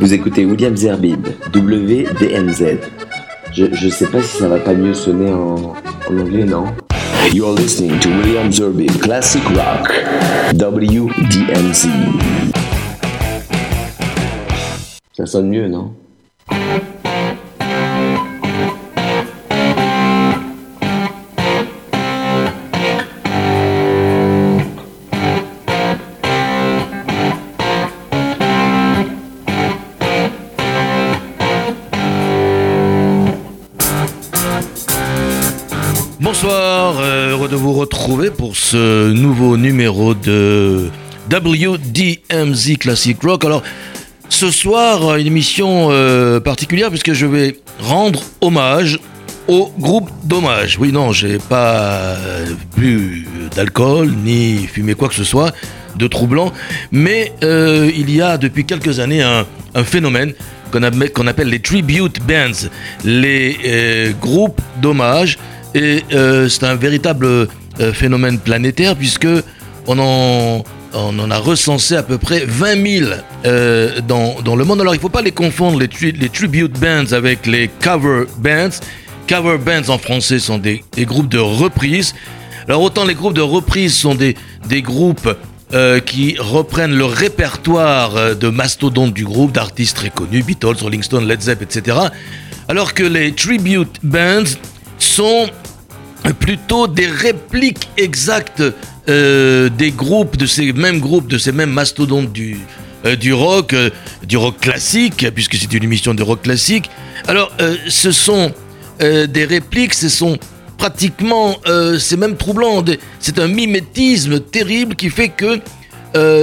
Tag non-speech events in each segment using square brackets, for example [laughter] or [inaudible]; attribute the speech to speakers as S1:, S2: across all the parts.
S1: Vous écoutez William Zerbib, WDMZ. Je, je sais pas si ça va pas mieux sonner en, en anglais, non? You're listening to William Zerbib, Classic Rock, WDMZ. Ça sonne mieux, non?
S2: Pour ce nouveau numéro de WDMZ Classic Rock. Alors, ce soir, une émission euh, particulière puisque je vais rendre hommage au groupe d'hommage. Oui, non, j'ai pas bu d'alcool ni fumé quoi que ce soit de troublant, mais euh, il y a depuis quelques années un, phénomène qu'on appelle, les tribute bands, les euh, groupes d'hommage et euh, c'est un véritable euh, phénomène planétaire puisque on en, on en a recensé à peu près 20 000 euh, dans, dans le monde. Alors il ne faut pas les confondre, les, les tribute bands avec les cover bands. Cover bands en français sont des, des groupes de reprises. Alors autant les groupes de reprises sont des, des groupes euh, qui reprennent le répertoire euh, de mastodontes du groupe, d'artistes très connus, Beatles, Rolling Stones, Led Zepp, etc. Alors que les tribute bands sont plutôt des répliques exactes euh, des groupes, de ces mêmes groupes, de ces mêmes mastodontes du, euh, du rock, euh, du rock classique, puisque c'est une émission de rock classique. Alors, euh, ce sont euh, des répliques, ce sont pratiquement, euh, c'est même troublant, c'est un mimétisme terrible qui fait que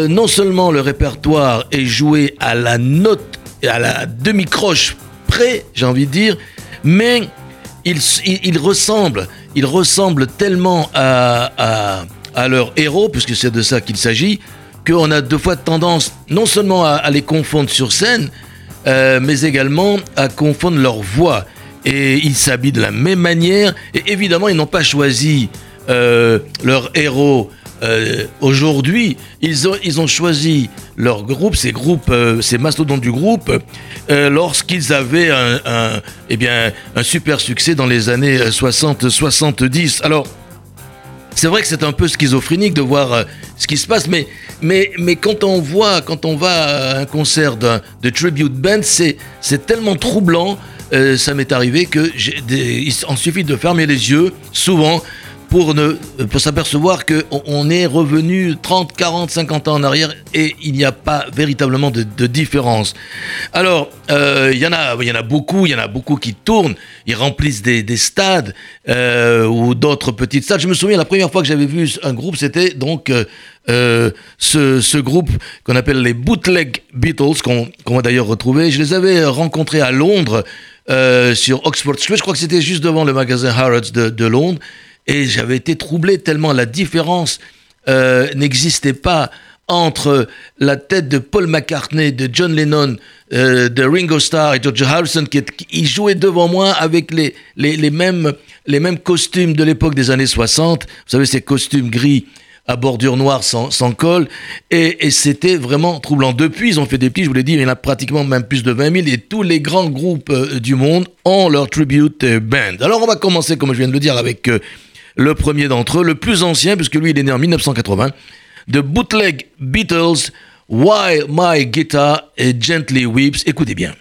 S2: non seulement le répertoire est joué à la note, à la demi-croche près, j'ai envie de dire, mais ils, ressemblent, ils ressemblent tellement à, à, leur héros, puisque c'est de ça qu'il s'agit, qu'on a deux fois tendance non seulement à, à les confondre sur scène, euh, mais également à confondre leur voix. Et ils s'habillent de la même manière, et évidemment, ils n'ont pas choisi euh, leur héros euh, aujourd'hui. Ils ont, choisi leur groupe, ces groupes, euh, ces mastodontes du groupe, euh, lorsqu'ils avaient un, eh bien, un super succès dans les années 60-70. Alors, c'est vrai que c'est un peu schizophrénique de voir ce qui se passe, mais, mais, mais quand on voit, quand on va à un concert de tribute band, c'est, c'est tellement troublant. ça m'est arrivé que il en suffit de fermer les yeux, souvent, pour, ne, pour s'apercevoir qu'on on est revenu 30, 40, 50 ans en arrière et il n'y a pas véritablement de, différence. Alors, euh, il y en a, y en a beaucoup, il y en a beaucoup qui tournent, ils remplissent des, des stades euh, ou d'autres petites stades. Je me souviens la première fois que j'avais vu un groupe, c'était donc euh, euh, ce, groupe qu'on appelle les Bootleg Beatles, qu'on va d'ailleurs retrouver. Je les avais rencontrés à Londres euh, sur Oxford Street. Je crois que c'était juste devant le magasin Harrods de Londres. Et j'avais été troublé tellement la différence euh, n'existait pas entre la tête de Paul McCartney, de John Lennon, euh, de Ringo Starr et George Harrison, qui, qui- jouaient devant moi avec les, les, les mêmes, les mêmes costumes de l'époque des années 60. Vous savez, ces costumes gris à bordure noire sans, sans col. Et, et c'était vraiment troublant. Depuis, ils ont fait des petits, je vous l'ai dit, il y en a pratiquement même plus de 20 000 et tous les grands groupes euh, du monde ont leur tribute euh, band. Alors on va commencer, comme je viens de le dire, avec euh, le premier d'entre eux, le plus ancien, puisque lui, il est né en 1980, de Bootleg Beatles, While My Guitar Gently Weeps. Écoutez bien.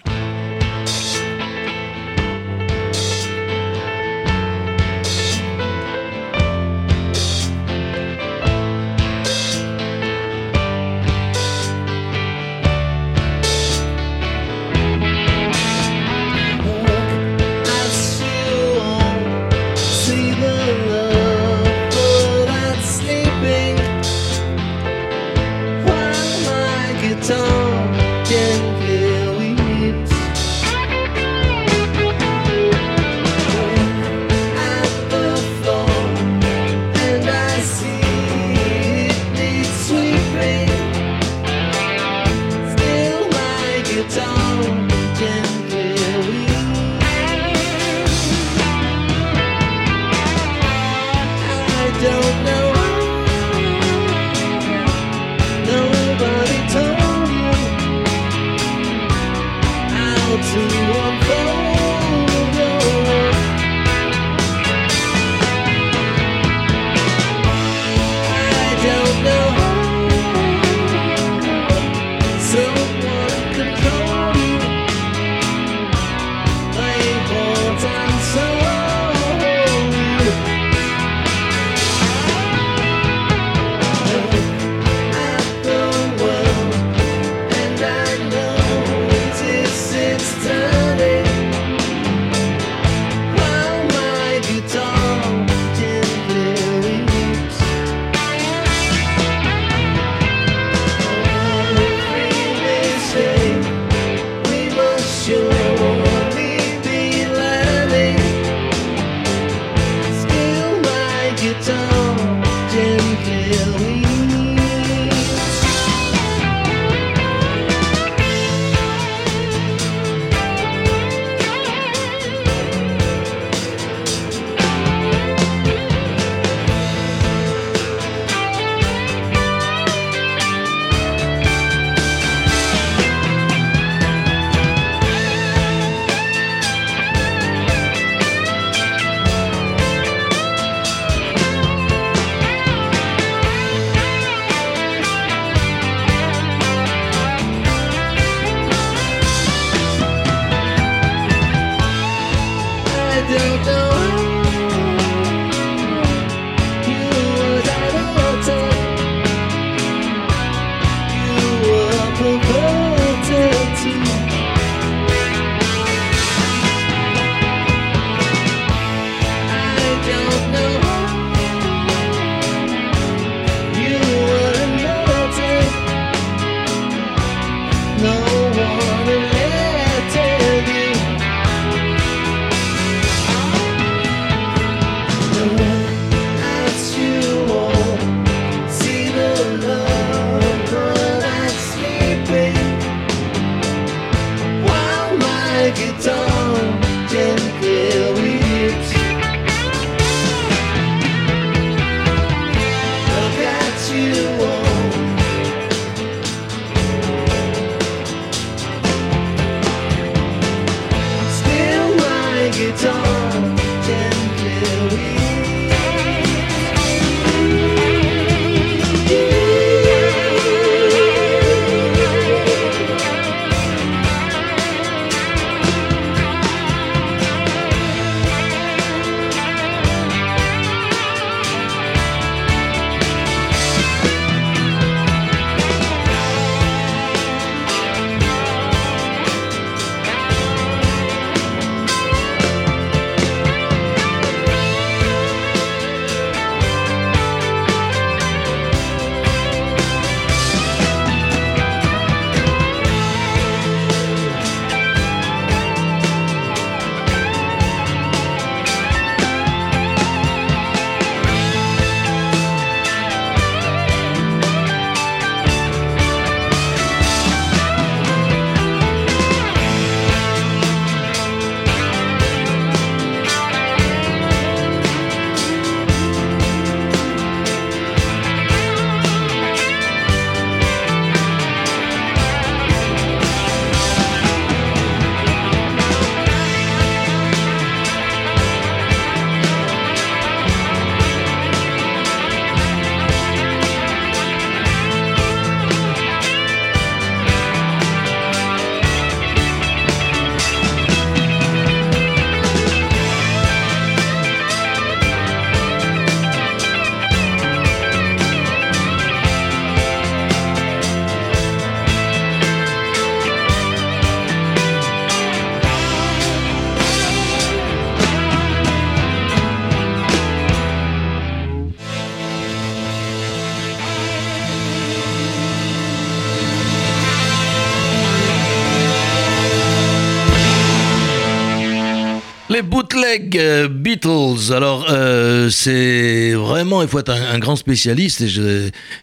S2: Bootleg euh, Beatles. Alors, euh, c'est vraiment, il faut être un, grand spécialiste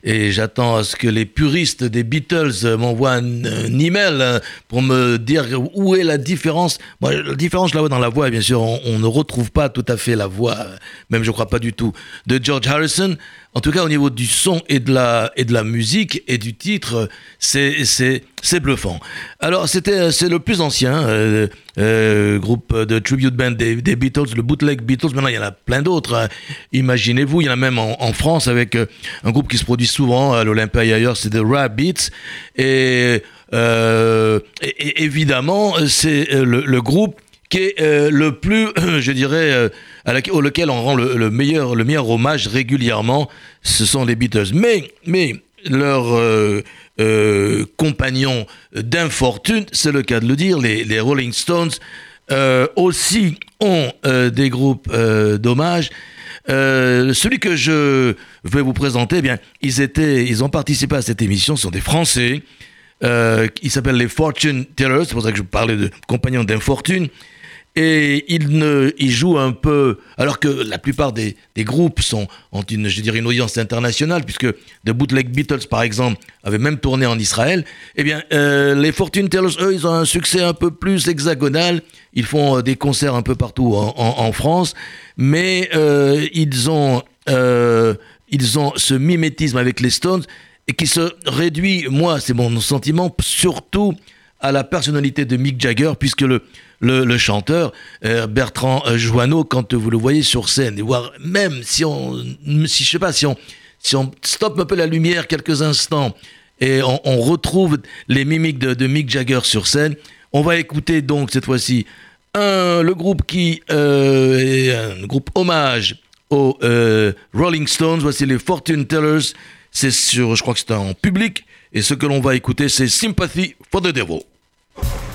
S2: et j'attends à ce que les puristes des Beatles euh, m'envoient un, un email pour me dire où est la différence. La différence, je la vois dans la voix, bien sûr. On, ne retrouve pas tout à fait la voix, même je crois pas du tout, de George Harrison. En tout cas, au niveau du son et de la, et de la musique et du titre, c'est, bluffant. Alors, c'était, c'est le plus ancien euh, euh, groupe de tribute band des, Beatles, le bootleg Beatles. Maintenant, il y en a plein d'autres. hein. Imaginez-vous, il y en a même en, France avec euh, un groupe qui se produit souvent à l'Olympia et ailleurs, c'est The Rabbits. Et, euh, et- évidemment, c'est euh, le groupe qui est euh, le plus, [clears throat] je dirais, euh, à auquel on rend le, le meilleur, le meilleur hommage régulièrement, ce sont les Beatles. Mais, mais leurs euh, euh, compagnons d'infortune, c'est le cas de le dire, les, Rolling Stones, aussi ont des groupes d'hommage. Celui que je vais vous présenter, eh bien, ils étaient, ils ont participé à cette émission. Ce sont des Français. Ils s'appellent les Fortune Tellers. C'est pour ça que je parlais de compagnons d'infortune. Et ils, ne, jouent un peu, alors que la plupart des, des groupes sont, ont une, je dirais, une audience internationale, puisque The Bootleg Beatles, par exemple, avaient même tourné en Israël. Eh bien, euh, les Fortune Tellers, eux, ils ont un succès un peu plus hexagonal. Ils font euh, des concerts un peu partout en, France, mais euh, ils ont, ils ont ce mimétisme avec les Stones et qui se réduit, moi, c'est mon sentiment, surtout à la personnalité de Mick Jagger, puisque le, le, chanteur euh, Bertrand euh, Joanneau, quand vous le voyez sur scène, et voir même si on, si je sais pas, si on, si on stoppe un peu la lumière quelques instants et on, retrouve les mimiques de, Mick Jagger sur scène, on va écouter donc cette fois-ci un, le groupe qui euh, est un groupe hommage aux Rolling Stones. Voici les Fortune Tellers. C'est sur, je crois que c'est en public. Et ce que l'on va écouter, c'est Sympathy for the Devil.
S3: Sympathy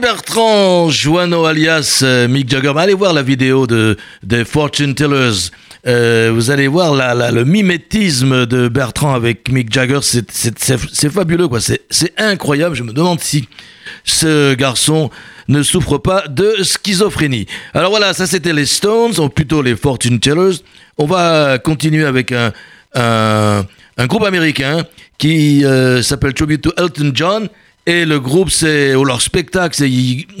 S4: Bertrand Joanneau alias euh, Mick Jagger. Allez voir la vidéo de, des Fortune Tellers. Euh, vous allez voir le mimétisme de Bertrand avec Mick Jagger. C'est fabuleux, quoi. C'est incroyable. Je me demande si ce garçon ne souffre pas de schizophrénie. Alors voilà, ça c'était les Stones, ou plutôt les Fortune Tellers. On va continuer avec un, un, un groupe américain qui euh, s'appelle Tribute to Elton John. Et le groupe, c'est, ou leur spectacle, c'est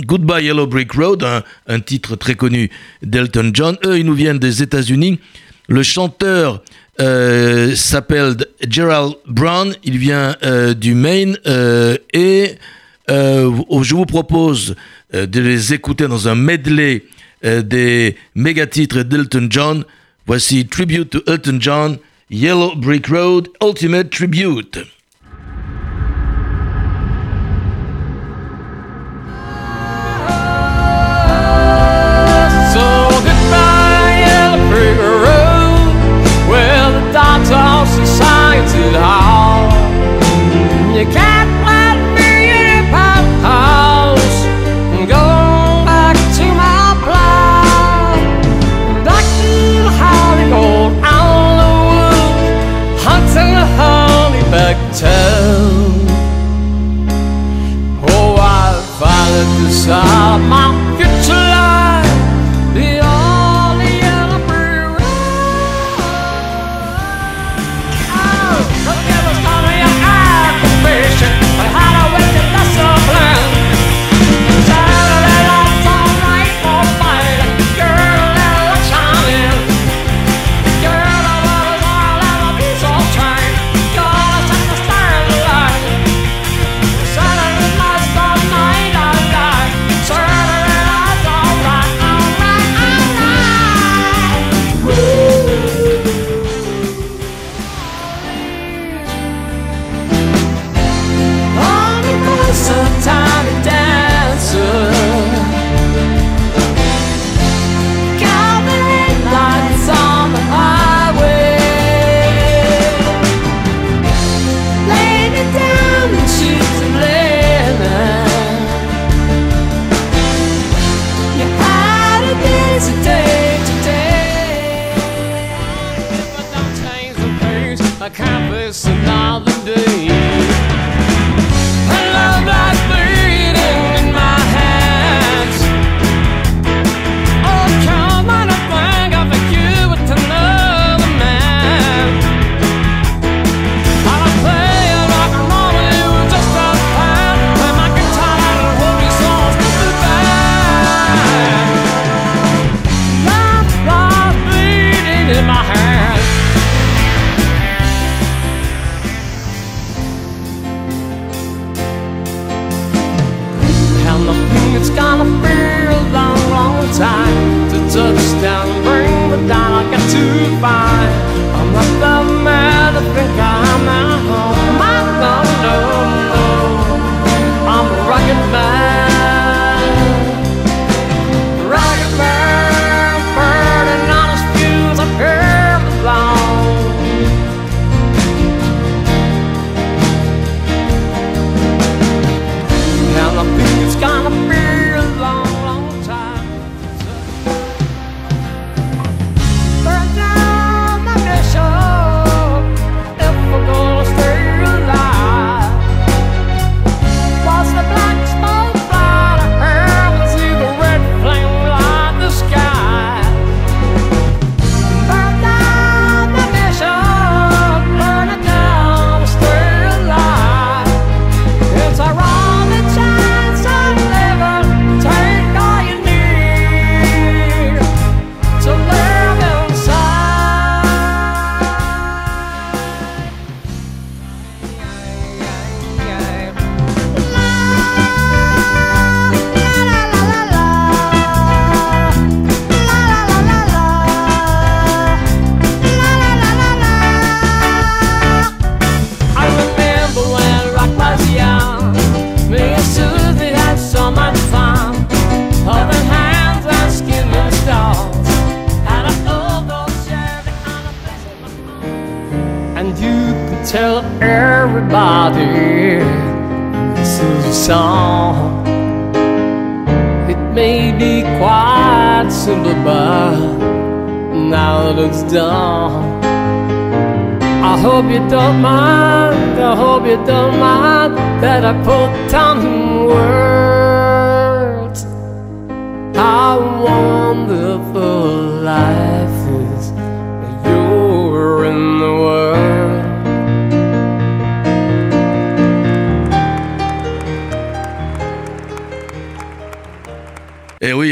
S4: Goodbye Yellow Brick Road, un, titre très connu d'Elton John. Eux, ils nous viennent des États-Unis. Le chanteur euh, s'appelle Gerald Brown, il vient euh, du Maine euh, et je vous propose de les écouter dans un medley des méga titres d'Elton John. Voici Tribute to Elton John, Yellow Brick Road, Ultimate Tribute.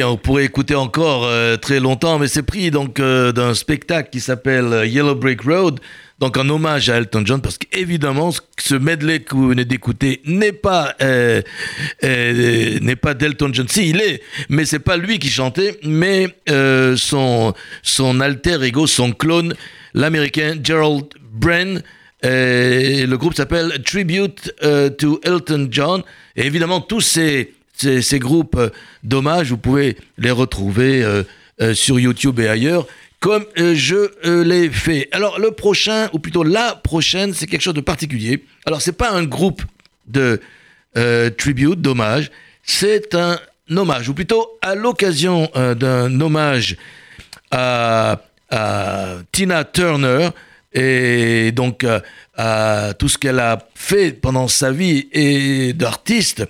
S2: On pourrait écouter encore euh, très longtemps, mais c'est pris donc euh, d'un spectacle qui s'appelle Yellow Brick Road, donc en hommage à Elton John, parce qu'évidemment, ce medley que vous venez d'écouter n'est pas euh, n'est pas d'Elton John. Si, il est, mais c'est pas lui qui chantait, mais son son alter ego, son clone, l'américain Gerald Bren. Et le groupe s'appelle Tribute to Elton John. Et évidemment, tous ces ces, groupes euh, d'hommage, vous pouvez les retrouver euh, euh, sur YouTube et ailleurs, comme je l'ai fait. Alors le prochain, ou plutôt la prochaine, c'est quelque chose de particulier. Alors c'est pas un groupe de tribute, d'hommage, c'est un hommage, ou plutôt à l'occasion d'un hommage à, Tina Turner, et donc à tout ce qu'elle a fait pendant sa vie et d'artiste.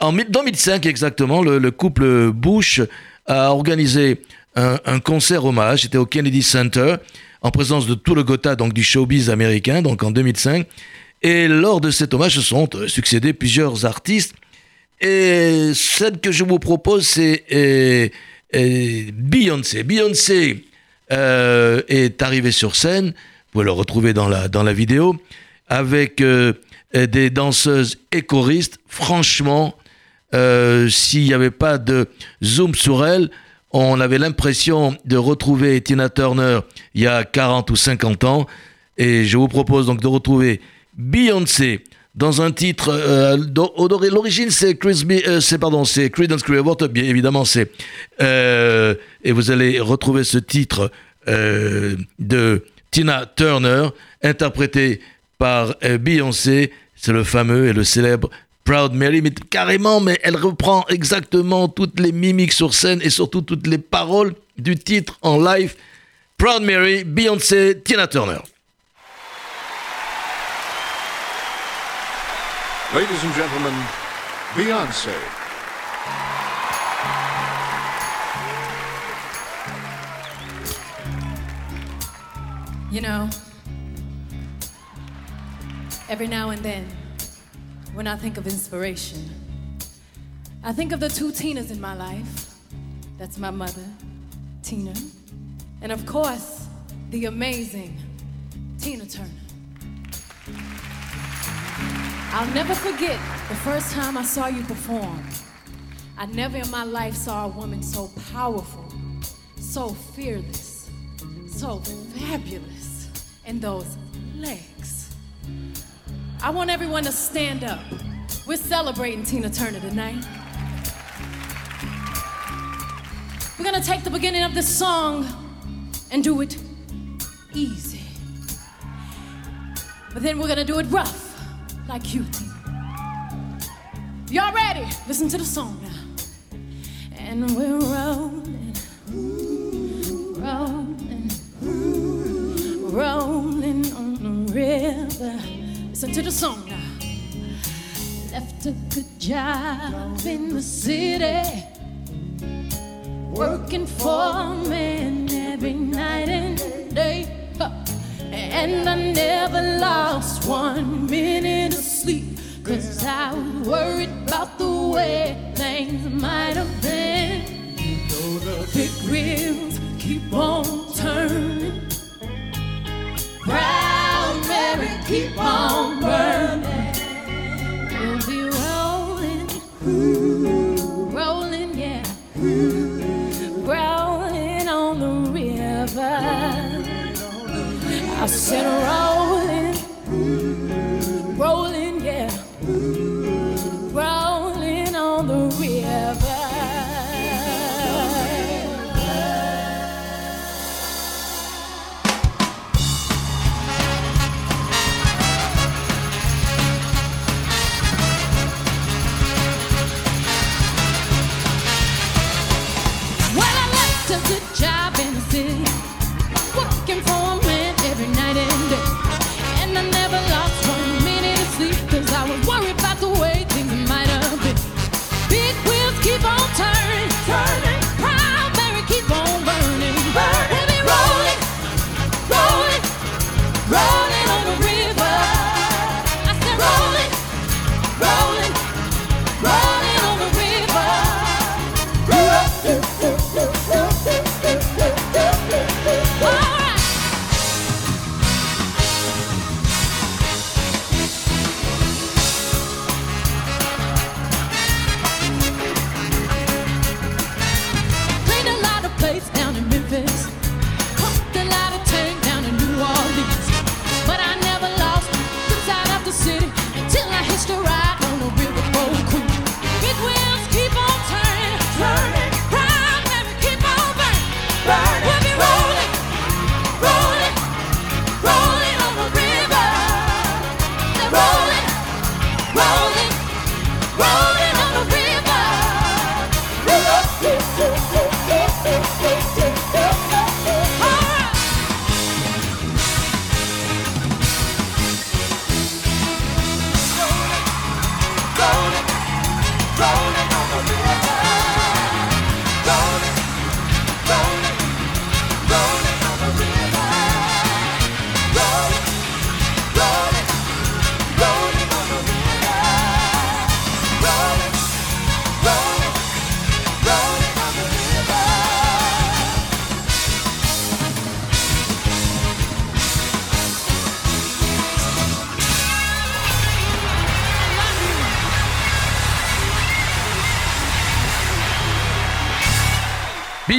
S2: En 2005 exactement, le, couple Bush a organisé un, concert hommage, c'était au Kennedy Center, en présence de tout le Gotha, donc du showbiz américain, donc en 2005. Et lors de cet hommage se sont euh, succédés plusieurs artistes. Et celle que je vous propose, c'est euh, euh, Beyoncé. Beyoncé est arrivée sur scène pouvez le retrouver dans la, dans la vidéo, avec euh, des danseuses et choristes. Franchement, euh, s'il n'y avait pas de zoom sur elle, on avait l'impression de retrouver Tina Turner il y a 40 ou 50 ans. Et je vous propose donc de retrouver Beyoncé dans un titre. Euh, L'origine, c'est Chris euh, c'est pardon, c'est bien évidemment, c'est. et vous allez retrouver ce titre de Tina Turner, interprétée par euh, Beyoncé. C'est le fameux et le célèbre Proud Mary, mais carrément, mais elle reprend exactement toutes les mimiques sur scène et surtout toutes les paroles du titre en live. Proud Mary, Beyoncé, Tina Turner.
S5: Ladies and gentlemen, Beyoncé.
S6: You know, every now and then, when I think of inspiration, I think of the two Tinas in my life. That's my mother, Tina, and of course, the amazing Tina Turner. I'll never forget the first time I saw you perform. I never in my life saw a woman so powerful, so fearless, so fabulous and those legs. I want everyone to stand up. We're celebrating Tina Turner tonight. We're gonna take the beginning of this song and do it easy. But then we're gonna do it rough, like you. Y'all ready? Listen to the song now. And we're rolling, rolling rolling on the river. Listen to the song now. Left a good job in the city, working for a man every night and day. And I never lost one minute of sleep, cause I was worried about the way things might have been. Big wheels keep on turning Proud Mary, keep on burning. We'll be rolling, rolling, yeah, rolling on the river. I said rolling,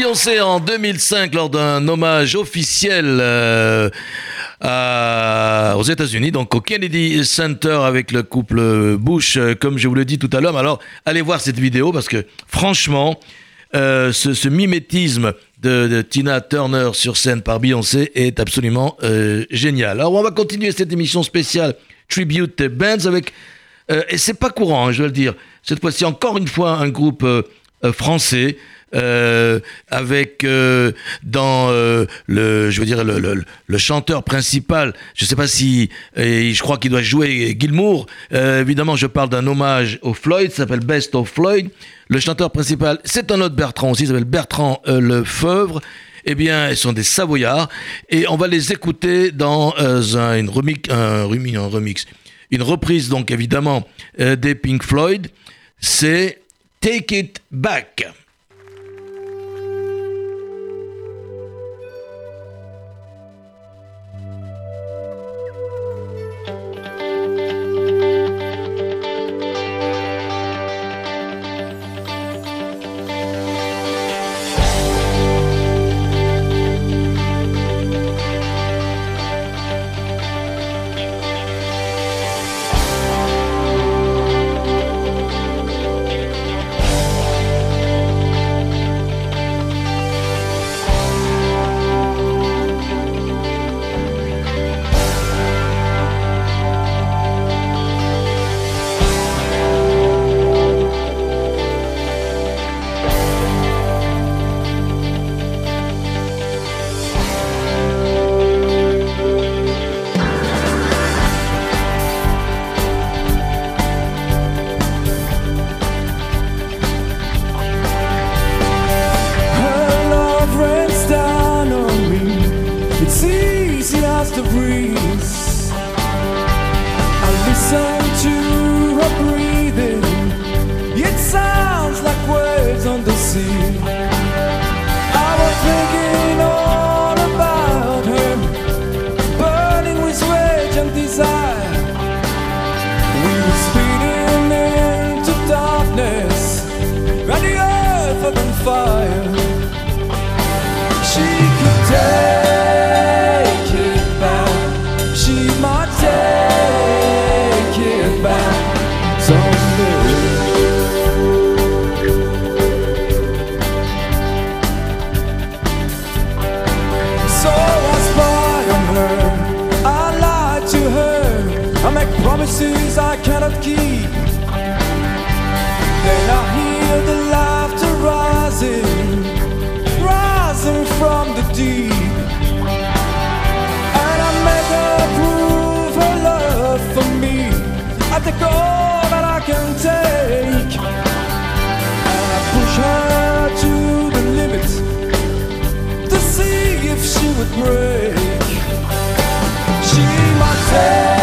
S3: En 2005 lors d'un hommage officiel euh, aux États-Unis, donc au Kennedy Center avec le couple Bush, euh, comme je vous l'ai dit tout à l'heure. Alors, allez voir cette vidéo parce que franchement, euh, ce, mimétisme de, Tina Turner sur scène par Beyoncé est absolument génial. Alors, on va continuer cette émission spéciale Tribute Bands avec, et c'est pas courant, hein, je veux le dire, cette fois-ci encore une fois un groupe français. Euh, avec euh, dans euh, le, je veux dire le, le, le, chanteur principal. Je sais pas si, et je crois qu'il doit jouer Gilmour. évidemment, je parle d'un hommage au Floyd, s'appelle Best of Floyd. Le chanteur principal, c'est un autre Bertrand aussi, s'appelle Bertrand Lefebvre eh bien, ils sont des Savoyards et on va les écouter dans un, une remix, un, un remix, une reprise donc évidemment des Pink Floyd. C'est Take It Back. break. She might take.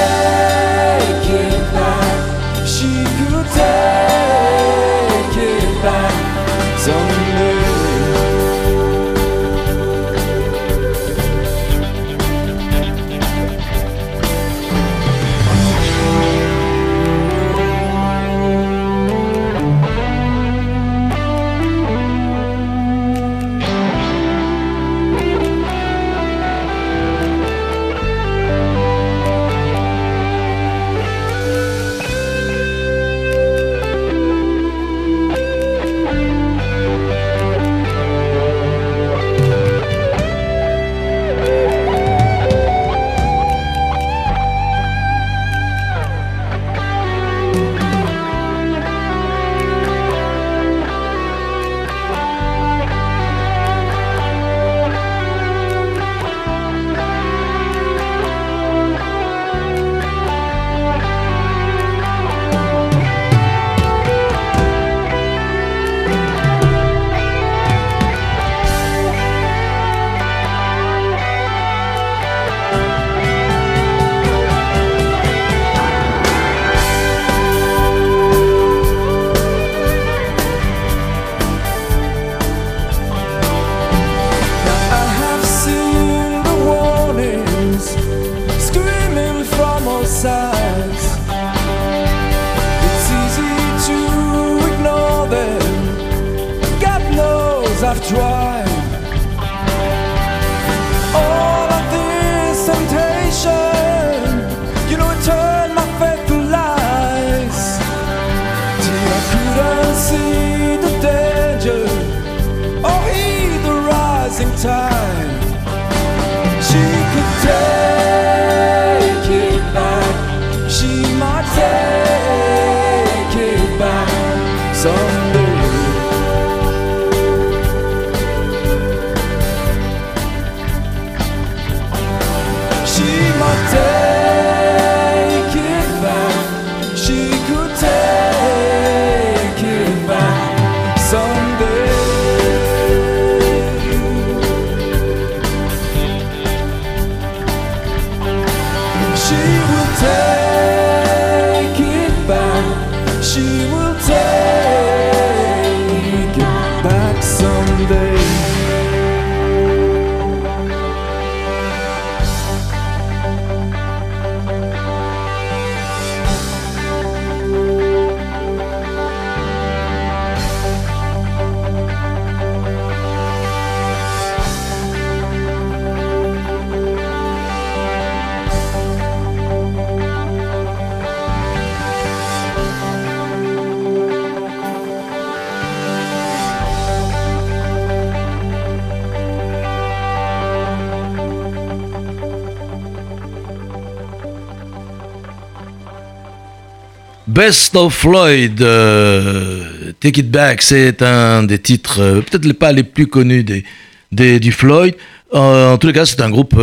S2: Best of Floyd, euh, Take It Back, c'est un des titres euh, peut-être pas les plus connus des, des- du Floyd. Euh, en tous les cas, c'est un groupe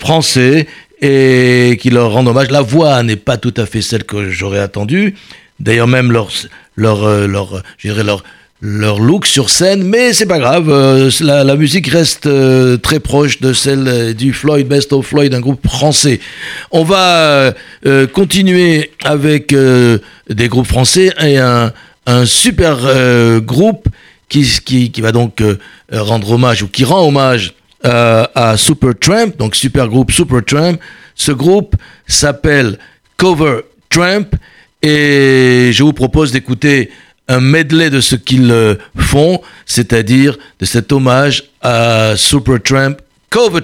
S2: français et qui leur rend hommage. La voix n'est pas tout à fait celle que j'aurais attendue. D'ailleurs, même leur, leur, leur, leur, leur look sur scène, mais c'est pas grave. euh, la, musique reste euh, très proche de celle du Floyd, Best of Floyd, un groupe français. On va euh, continuer avec des groupes français et un, un super groupe qui, qui, qui va donc rendre hommage ou qui rend hommage à Supertramp, donc super groupe Supertramp. Ce groupe s'appelle Cover Tramp et je vous propose d'écouter un medley de ce qu'ils euh, font, c'est-à-dire de cet hommage à Supertramp, Cover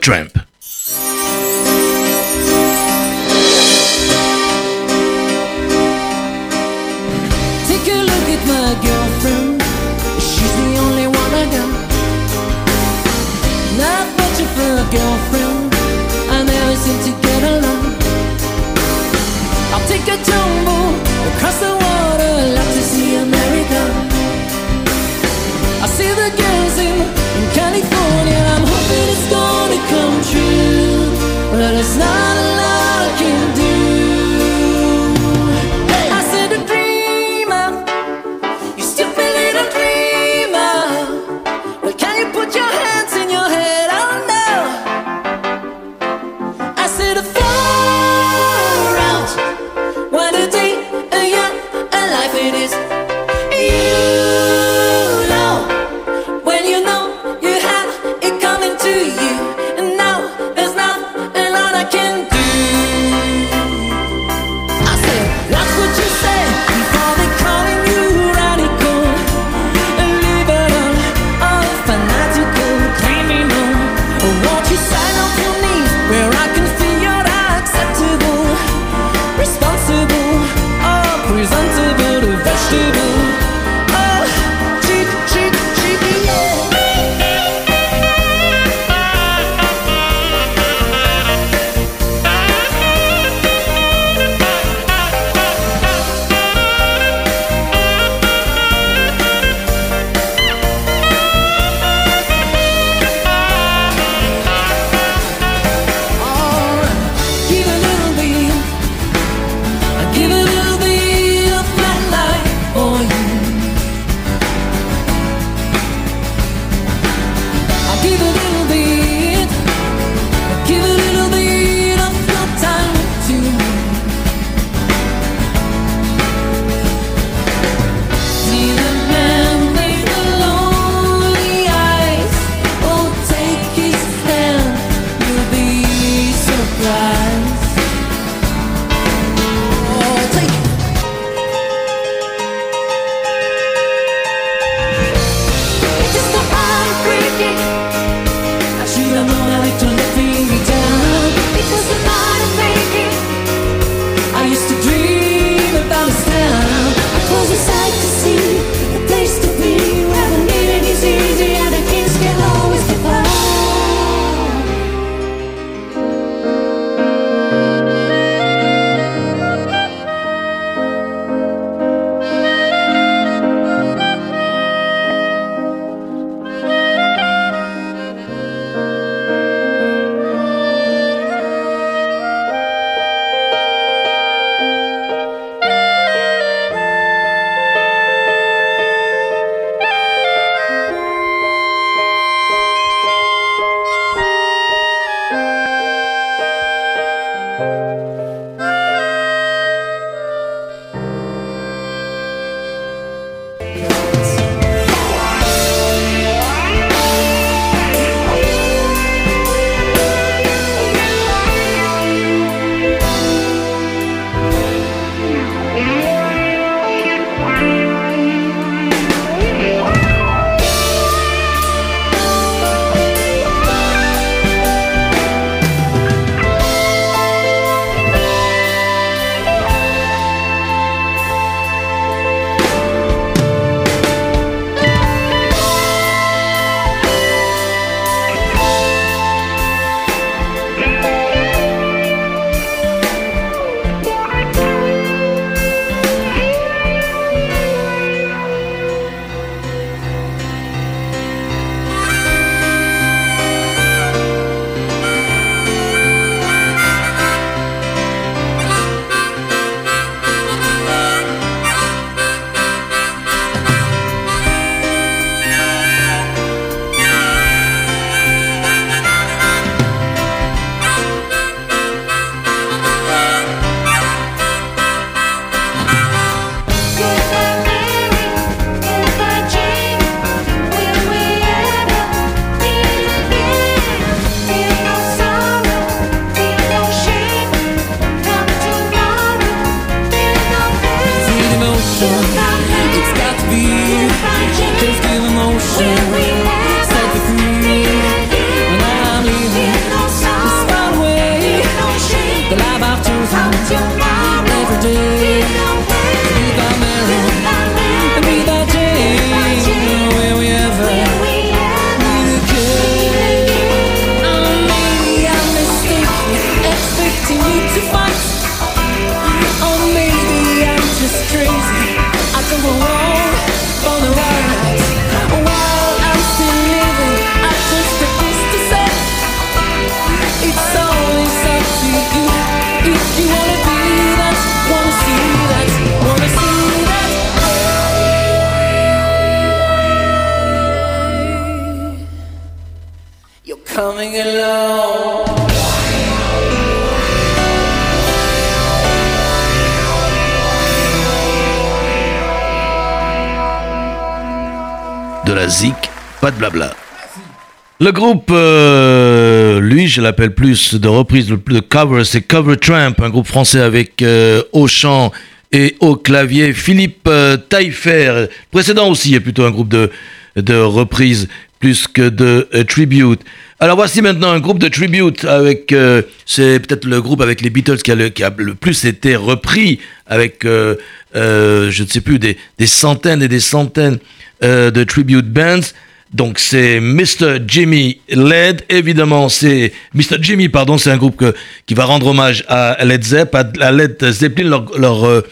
S2: Le groupe, euh, lui, je l'appelle plus de reprise, le cover, c'est Cover Tramp, un groupe français avec euh, au chant et au clavier Philippe euh, Taillefer. Précédent aussi, a plutôt un groupe de, de reprises plus que de euh, tribute. Alors voici maintenant un groupe de tribute avec, euh, c'est peut-être le groupe avec les Beatles qui a le, qui a le plus été repris avec, je ne sais plus, des, des centaines et des centaines de tribute bands. Donc c'est Mr. Jimmy Led, évidemment c'est Mr. Jimmy, pardon, c'est un groupe qui va rendre hommage à Led Zepp, à, Led Zeppelin, leur, leur, euh,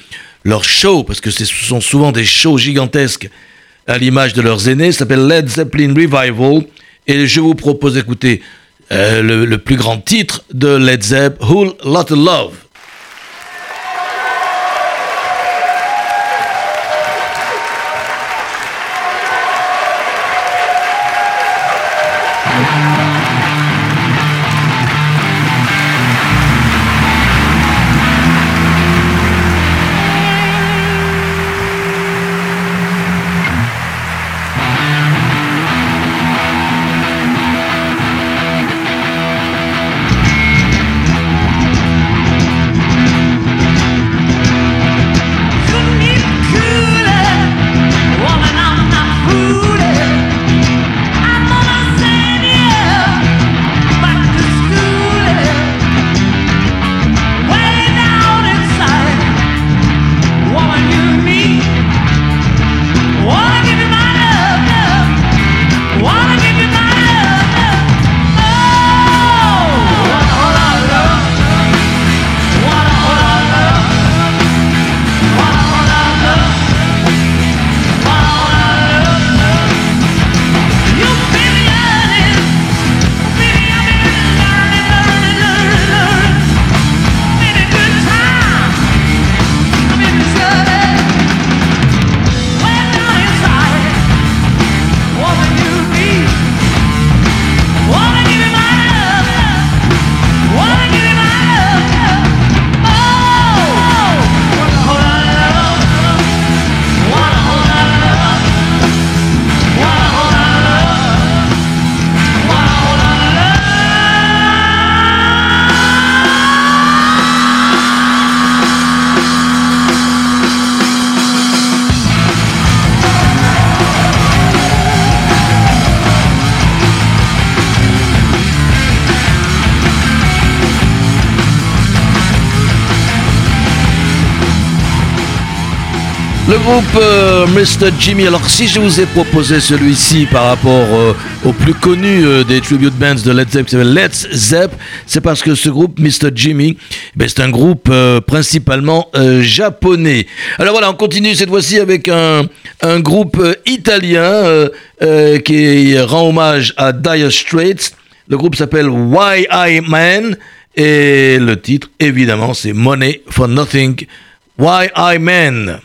S2: show, parce que ce sont souvent des shows gigantesques à l'image de leurs aînés, s'appelle Led Zeppelin Revival, et je vous propose d'écouter euh, le, plus grand titre de Led Zepp, Whole Lotta Love? Groupe euh, Mr. Jimmy. Alors si je vous ai proposé celui-ci par rapport euh, au plus connu euh, des tribute bands de Led Zepp, qui s'appelle Let's Zepp, c'est parce que ce groupe Mr. Jimmy, ben, c'est un groupe euh, principalement euh, japonais. Alors voilà, on continue cette fois-ci avec un, un groupe italien qui rend hommage à Dire Straits. Le groupe s'appelle Why I Man et le titre, évidemment, c'est Money for Nothing. Why I Man.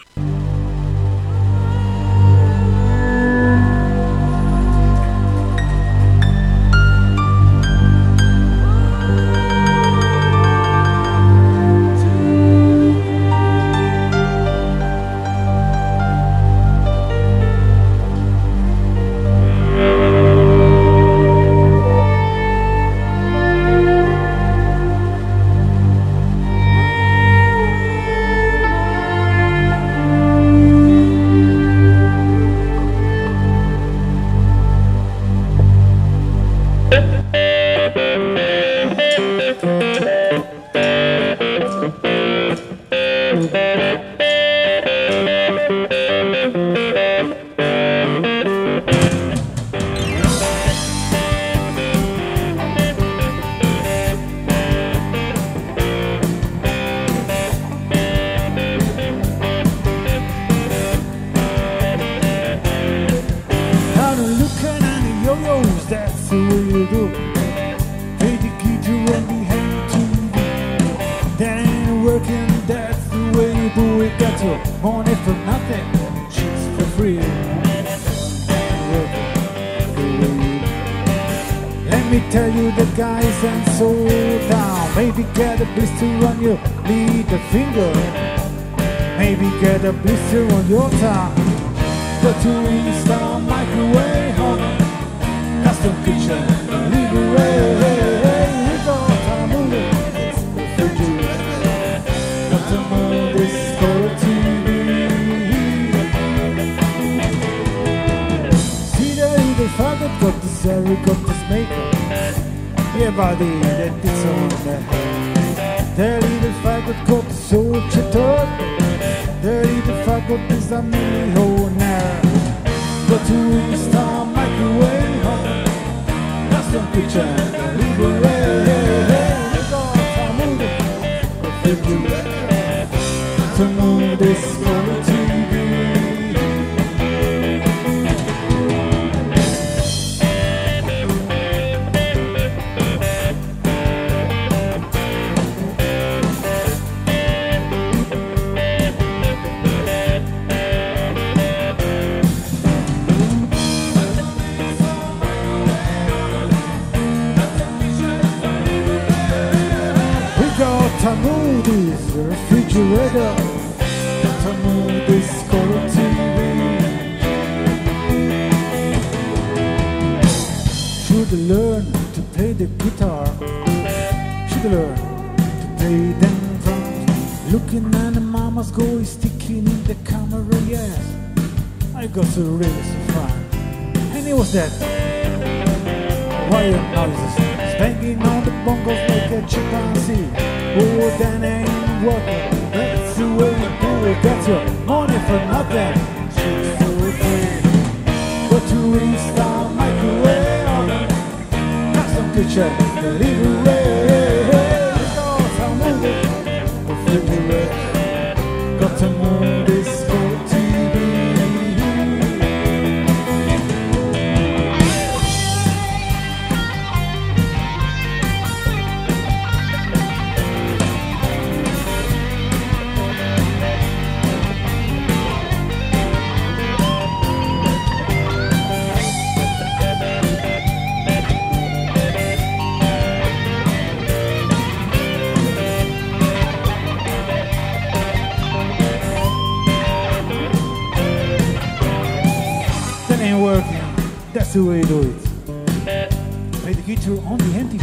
S7: Guitar on the empty.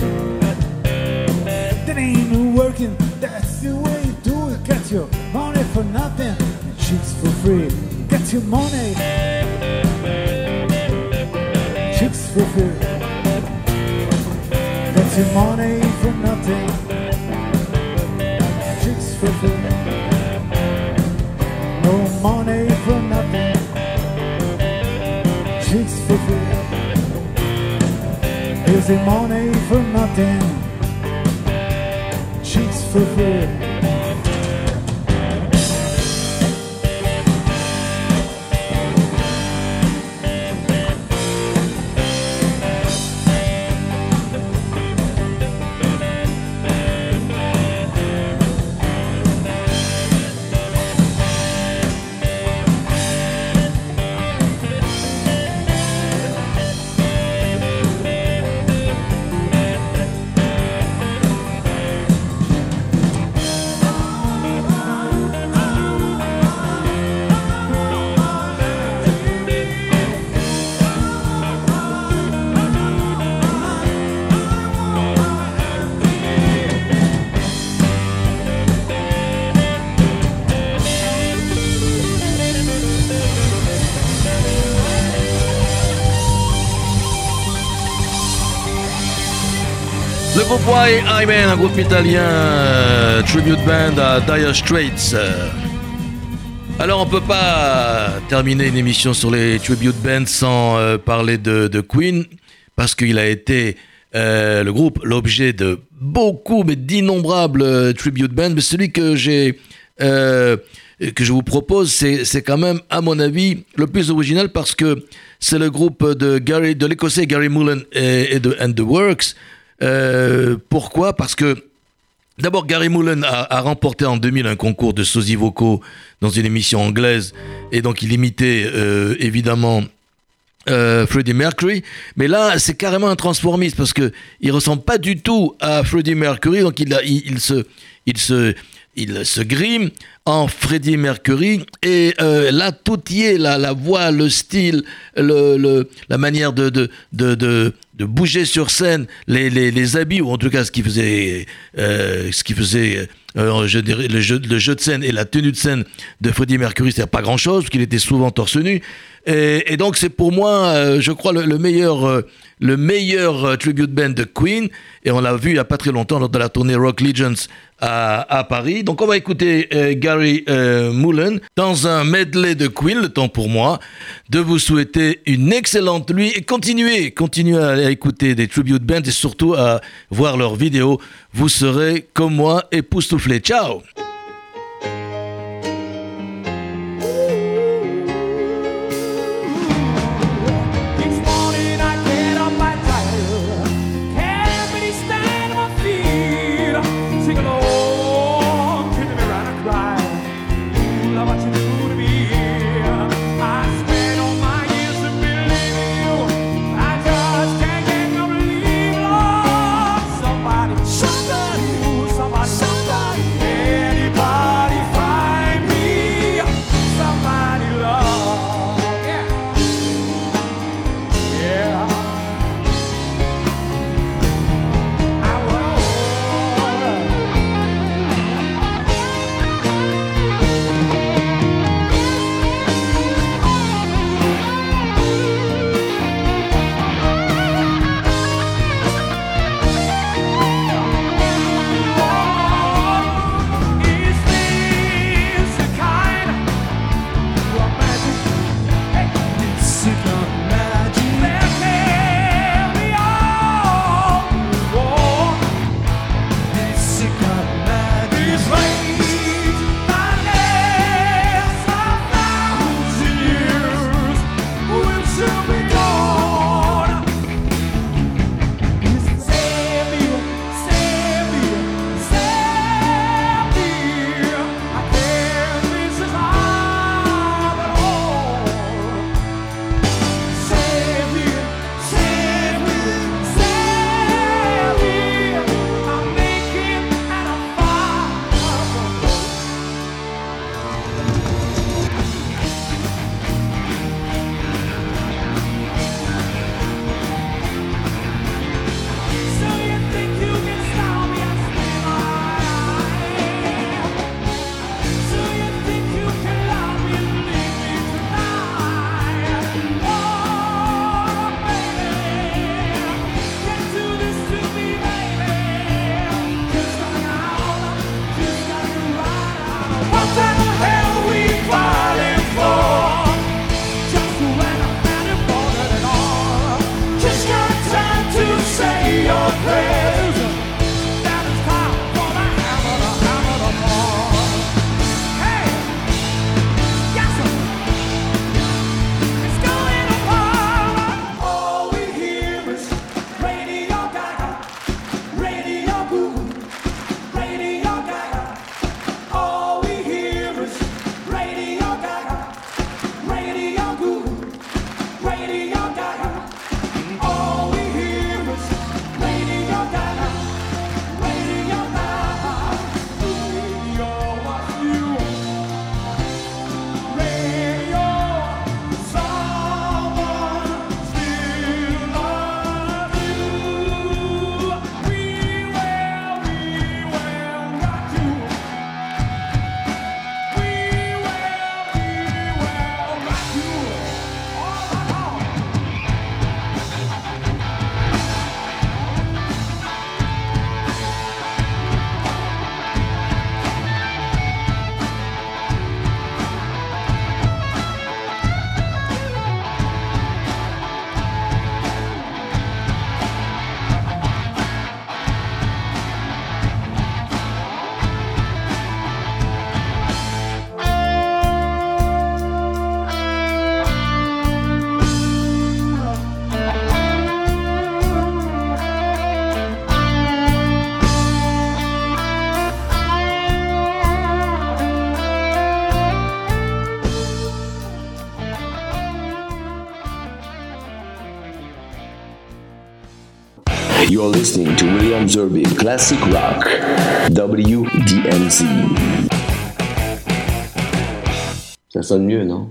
S7: That ain't working. That's the way you do it. Get your money for nothing and chicks for free. Get your money. Chicks for free. Get your money for nothing. Chicks for free. No money for nothing Here's the money for nothing. Chicks for free.
S2: Le groupe Y Hymen, un groupe italien euh, tribute band à Dire Straits. Alors on peut pas terminer une émission sur les tribute bands sans euh, parler de, de Queen parce qu'il a été euh, le groupe l'objet de beaucoup mais d'innombrables tribute bands. Mais celui que j'ai que je vous propose, c'est quand même, à mon avis, le plus original parce que c'est le groupe de de l'écossais Gary Mullen et, et de And the Works. Euh, pourquoi? Parce que D'abord, Gary Mullen a, remporté en 2000 un concours de sosie vocaux dans une émission anglaise, et donc il imitait euh, évidemment euh, Freddie Mercury, mais là c'est carrément un transformiste parce que il ressemble pas du tout à Freddie Mercury, donc il se, il se, il se grime en Freddie Mercury et euh, là tout y est, la, voix, le style, le, la manière de, de, de, de, bouger sur scène, les, les, les habits ou en tout cas ce qui faisait, euh, ce qui faisait euh, je dirais, le, jeu, de scène et la tenue de scène de Freddie Mercury, c'est pas grand chose parce qu'il était souvent torse nu et, donc c'est pour moi, euh, je crois, le, le meilleur, le meilleur tribute band de Queen. Et on l'a vu il n'y a pas très longtemps lors de la tournée Rock Legends à, Paris. Donc on va écouter euh, Gary euh, Mullen dans un medley de Queen. Le temps pour moi de vous souhaiter une excellente nuit et continuez, continuez à, à écouter des tribute bands et surtout à voir leurs vidéos. Vous serez comme moi époustouflés. Ciao.
S1: You're listening to William Zerby Classic Rock, WDMZ. Ça sonne mieux, non